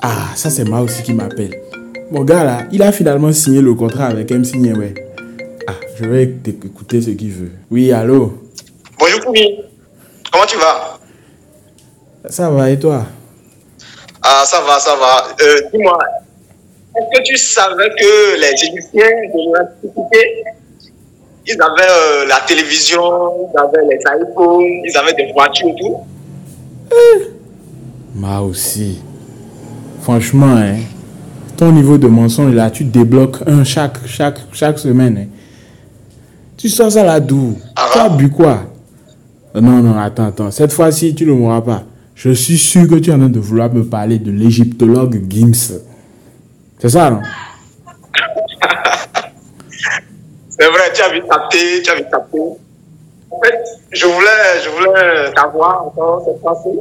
Ah, ça c'est moi aussi qui m'appelle. Mon gars là, il a finalement signé le contrat avec MC ouais. Ah, je vais écouter ce qu'il veut. Oui, allô? Bonjour Koumi. Comment tu vas? Ça va et toi? Ah, ça va, ça va. Euh, dis-moi, est-ce que tu savais que les Égyptiens de l'Antiquité, ils avaient euh, la télévision, ils avaient les iPhones, ils avaient des voitures et tout? Moi aussi. Franchement, hein, ton niveau de mensonge là, tu débloques un chaque, chaque, chaque semaine. Hein. Tu sors ça là d'où? Ah Tu as bu quoi? Non, non, attends, attends. Cette fois-ci, tu ne le mourras pas. Je suis sûr que tu es en train de vouloir me parler de l'égyptologue Gims. C'est ça, non? C'est vrai, tu as vu taper, tu as vu taper. En fait, je voulais, je voulais t'avoir encore cette fois-ci.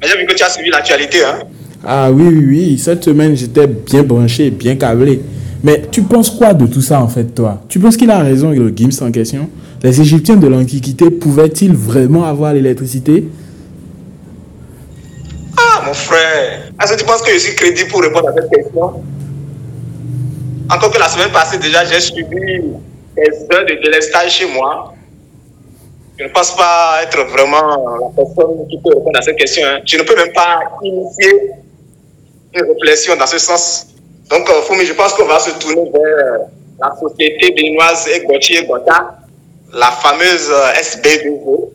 Mais j'ai vu que tu as suivi l'actualité, hein. Ah oui, oui, oui. Cette semaine, j'étais bien branché, bien câblé. Mais tu penses quoi de tout ça, en fait, toi? Tu penses qu'il a raison, le Gims en question? Les Égyptiens de l'Antiquité pouvaient-ils vraiment avoir l'électricité? Ah, mon frère, est-ce que tu penses que je suis crédible pour répondre à cette question? Encore que la semaine passée, déjà, j'ai suivi des heures de délestage chez moi. Je ne pense pas être vraiment la personne qui peut répondre à cette question. hein. Je ne peux même pas initier une réflexion dans ce sens. Donc, euh, Foumi, je pense qu'on va se tourner vers la société béninoise Egoti Egota, la fameuse euh, SB2O.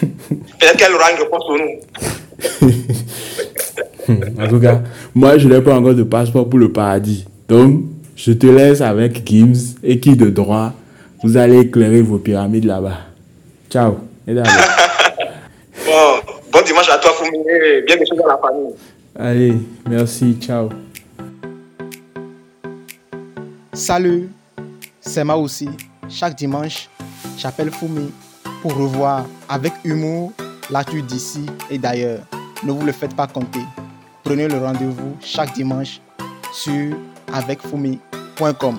Peut-être qu'elle aura une réponse pour nous. En tout cas, moi, je n'ai pas encore de passeport pour le paradis. Donc, je te laisse avec Gims et qui de droit, vous allez éclairer vos pyramides là-bas. Ciao. Et. Bon, bon dimanche à toi, Foumi, et bien des choses dans la famille. Allez, merci. Ciao. Salut, c'est moi aussi. Chaque dimanche, j'appelle Fumi pour revoir avec humour l'actu d'ici et d'ailleurs. Ne vous le faites pas compter. Prenez le rendez-vous chaque dimanche sur avecfumi.com.